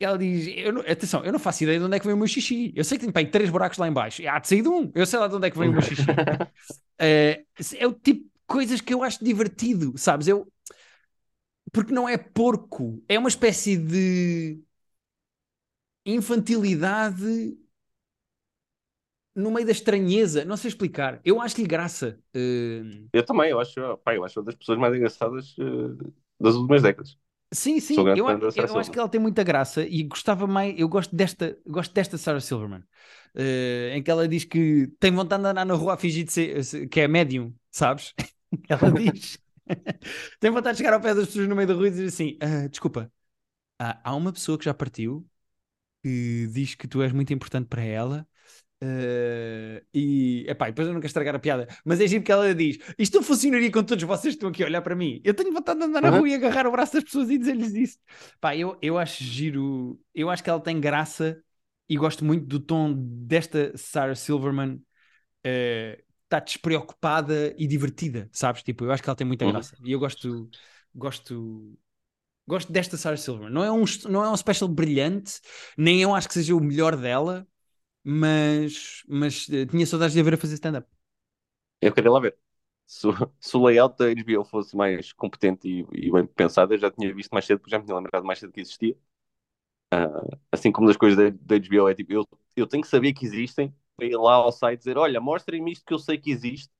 Speaker 1: ela diz, eu não- atenção, eu não faço ideia de onde é que vem o meu xixi. Eu sei que tem aí três buracos lá em baixo há de sair de um, eu sei lá de onde é que vem o meu xixi. Eh, é o tipo de coisas que eu acho divertido, sabes, eu porque não é porco, é uma espécie de infantilidade no meio da estranheza, não sei explicar. Eu acho-lhe graça. Eh,
Speaker 2: Eu também, eu acho, pá, eu acho uma das pessoas mais engraçadas eh, das últimas décadas.
Speaker 1: sim, sim, eu, eu
Speaker 2: Sarah
Speaker 1: acho que ela tem muita graça e gostava mais. Eu gosto desta, gosto desta Sarah Silverman, eh, em que ela diz que tem vontade de andar na rua a fingir de ser, que é médium, sabes? Ela diz. tem vontade de chegar ao pé das pessoas no meio da rua e dizer assim: "Ah, desculpa, há, há uma pessoa que já partiu que diz que tu és muito importante para ela. eh, e epá, depois eu não quero estragar a piada, mas é giro que ela diz: Isto não funcionaria com todos vocês que estão aqui a olhar para mim. Eu tenho vontade de andar na
Speaker 2: Uhum.
Speaker 1: rua e agarrar o braço das pessoas e dizer-lhes isso. Pá, eu, eu acho giro, eu acho que ela tem graça e gosto muito do tom desta Sarah Silverman. Está despreocupada e divertida, sabes? Tipo, eu acho que ela tem muita
Speaker 2: Uhum.
Speaker 1: graça e eu gosto, gosto, gosto desta Sarah Silverman. Não é um, não é um special brilhante, nem eu acho que seja o melhor dela, mas, mas eh, tinha saudades de a ver a fazer stand-up.
Speaker 2: Eu queria lá ver. Se, o- se o layout da HBO fosse mais competente e, e bem pensado, eu já tinha visto mais cedo, porque já me tinha lembrado mais cedo que existia. Ah, assim como das coisas da, da HBO, é tipo, eu, eu tenho que saber que existem para ir lá ao site e dizer: Olha, mostrem-me isto que eu sei que existe,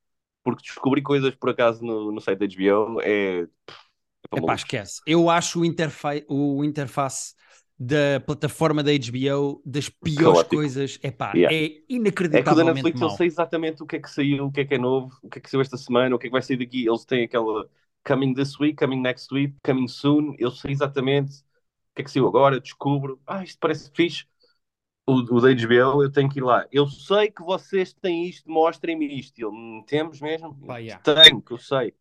Speaker 2: porque descobrir coisas por acaso no, no site da HBO é. é malucos.
Speaker 1: esquece. Eu acho o, interfa o interface da plataforma da HBO das piores coisas. Epá,
Speaker 2: Yeah.
Speaker 1: é
Speaker 2: É que da
Speaker 1: inacreditavelmente
Speaker 2: Netflix eu
Speaker 1: mau.
Speaker 2: sei exatamente o que é que saiu, o que é que é novo, o que é que saiu esta semana, o que é que vai sair daqui. Eles têm aquela coming this week, coming next week, coming soon. Eu sei exatamente o que é que saiu agora, descubro. Ah, isto parece fixe. O, o da HBO, eu tenho que ir lá. Eu sei que vocês têm isto, mostrem-me isto. Ele, "Hum, temos mesmo?
Speaker 1: Pá, yeah.
Speaker 2: Tenho, que eu sei.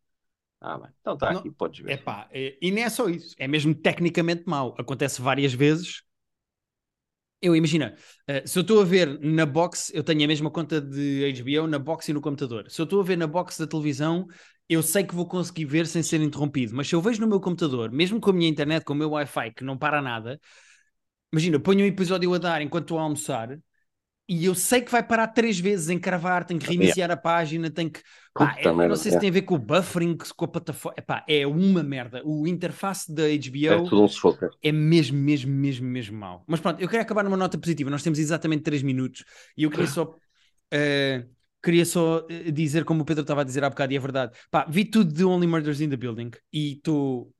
Speaker 2: Ah, bem, então está aqui, podes ver.
Speaker 1: Epá, é- e não é só isso, é mesmo tecnicamente mau. Acontece várias vezes. Eu imagina, eh, se eu estou a ver na box, eu tenho a mesma conta de HBO na box e no computador. Se eu estou a ver na box da televisão, eu sei que vou conseguir ver sem ser interrompido. Mas se eu vejo no meu computador, mesmo com a minha internet, com o meu Wi-Fi, que não para nada, imagina, ponho um episódio a dar enquanto estou a almoçar e eu sei que vai parar três vezes em cravar, tenho que reiniciar a página, tenho que. Pá, é- eu não
Speaker 2: merda,
Speaker 1: sei se
Speaker 2: é.
Speaker 1: tem a ver com o buffering, com a plataforma. Epá, é uma merda. O interface da
Speaker 2: É
Speaker 1: HBO
Speaker 2: sufoco.
Speaker 1: é mesmo, mesmo, mesmo, mesmo mau. Mas pronto, eu quero acabar numa nota positiva. Nós temos exatamente 3 minutos e eu queria só Uh, queria só eh, dizer, como o Pedro estava a dizer há bocado, e é verdade, pá, vi tudo de Only Murders in the Building e estou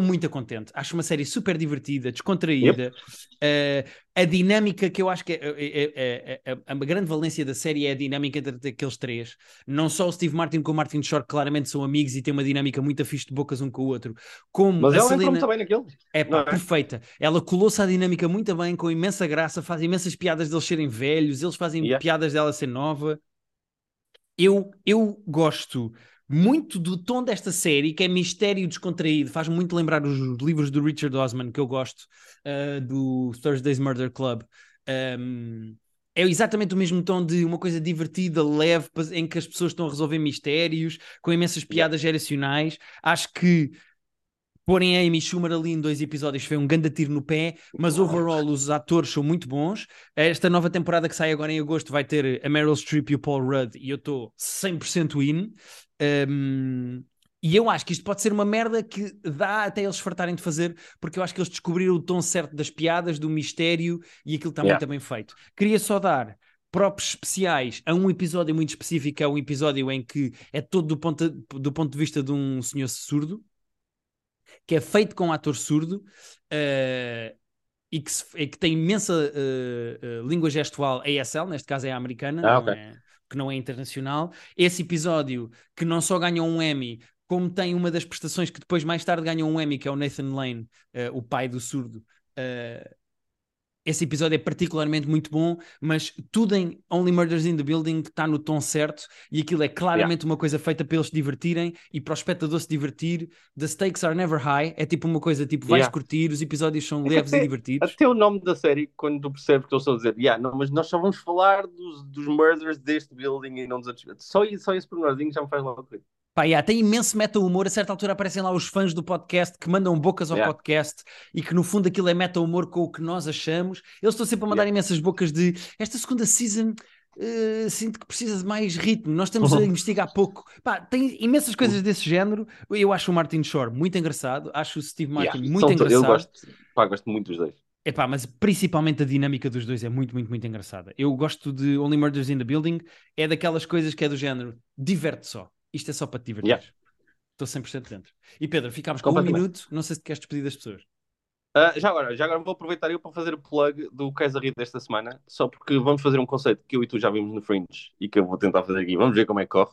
Speaker 1: muito contente. Acho uma série super divertida, descontraída. Yep. Uh, a dinâmica que eu acho que é, é, é, é, a grande valência da série é a dinâmica entre aqueles três. Não só o Steve Martin com o Martin Short claramente são amigos e têm uma dinâmica muito fixe de bocas um com o outro. Como
Speaker 2: Mas ela
Speaker 1: Selena...
Speaker 2: muito bem naquele.
Speaker 1: É pá, é? perfeita. Ela colou-se à dinâmica muito bem, com imensa graça, faz imensas piadas deles serem velhos, eles fazem yeah. piadas dela ser nova eu, eu gosto muito do tom desta série, que é mistério descontraído, faz muito lembrar os livros do Richard Osman, que eu gosto, uh, do Thursday's Murder Club. Um, é exatamente o mesmo tom de uma coisa divertida, leve, em que as pessoas estão a resolver mistérios, com imensas piadas geracionais. Acho que Porém, a Amy Schumer ali em dois episódios foi um grande tiro no pé, mas overall os atores são muito bons. Esta nova temporada que sai agora em agosto vai ter a Meryl Streep e o Paul Rudd e eu estou 100% in. Um, e eu acho que isto pode ser uma merda que dá até eles fartarem de fazer, porque eu acho que eles descobriram o tom certo das piadas, do mistério e aquilo também yeah. bem feito. Queria só dar próprios especiais a um episódio muito específico, é um episódio em que é todo do ponto, do ponto de vista de um senhor surdo, que é feito com um ator surdo uh, e, que se, e, que tem imensa uh, uh, língua gestual ASL, neste caso é a americana, ah, okay. não é, que não é internacional. Esse episódio que não só ganhou um Emmy, como tem uma das prestações que depois mais tarde ganhou um Emmy, que é o Nathan Lane, o pai do surdo. Esse episódio é particularmente muito bom, mas tudo em Only Murders in the Building está no tom certo e aquilo é claramente yeah. uma coisa feita para eles se divertirem e para o espectador se divertir. The stakes are never high, é tipo uma coisa tipo vais yeah. curtir, os episódios são leves
Speaker 2: até,
Speaker 1: e divertidos.
Speaker 2: Até o nome da série, quando tu percebes que eles estão a dizer, yeah, não, mas nós só vamos falar dos, dos murders deste building e não dos outros. Só, só esse pormenorzinho já me faz logo rir.
Speaker 1: Pá, yeah, tem imenso meta-humor. A certa altura aparecem lá os fãs do podcast que mandam bocas ao yeah. podcast e que no fundo aquilo é meta-humor com o que nós achamos. Eles estão sempre a mandar yeah. imensas bocas de esta segunda season. Uh, sinto que precisa de mais ritmo. Nós estamos a investigar pouco. Pá, tem imensas coisas desse género. Eu acho o Martin Shore muito engraçado. Acho o Steve Martin yeah, muito engraçado.
Speaker 2: Eu gosto, pá, gosto muito dos dois.
Speaker 1: Epá, mas principalmente a dinâmica dos dois é muito, muito, muito engraçada. Eu gosto de Only Murders in the Building. É daquelas coisas que é do género diverte só isto é só para te divertir. Yeah. Estou 100% dentro. E Pedro, ficámos com um minuto. Não sei se queres despedir das pessoas.
Speaker 2: Uh, já agora, já agora vou aproveitar eu para fazer o plug do Kaiser desta semana, só porque vamos fazer um conceito que eu e tu já vimos no Fringe e que eu vou tentar fazer aqui. Vamos ver como é que corre.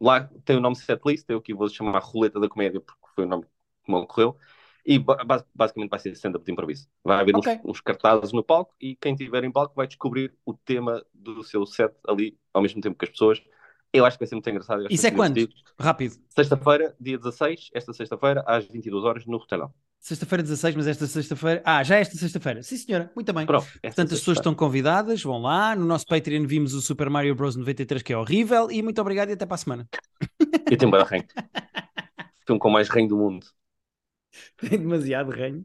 Speaker 2: Lá tem o nome setlist, eu aqui vou chamar Roleta da Comédia, porque foi o nome que me ocorreu. E basicamente vai ser stand-up de improviso. Vai haver okay. uns, uns, cartazes no palco e quem estiver em palco vai descobrir o tema do seu set ali ao mesmo tempo que as pessoas. Eu acho que vai ser muito engraçado.
Speaker 1: Isso é quando? Rápido.
Speaker 2: Sexta-feira, dia 16, esta sexta-feira, às 22 horas, no Rotelão.
Speaker 1: Sexta-feira 16, mas esta sexta-feira. Ah, já é esta sexta-feira. Sim, senhora. Muito bem. Pronto, Portanto, as pessoas estão convidadas, vão lá. No nosso Patreon vimos o Super Mario Bros. 93, que é horrível. E muito obrigado e até para a semana.
Speaker 2: Eu tenho bem reino. Filme com mais reino do mundo.
Speaker 1: Tem demasiado reino.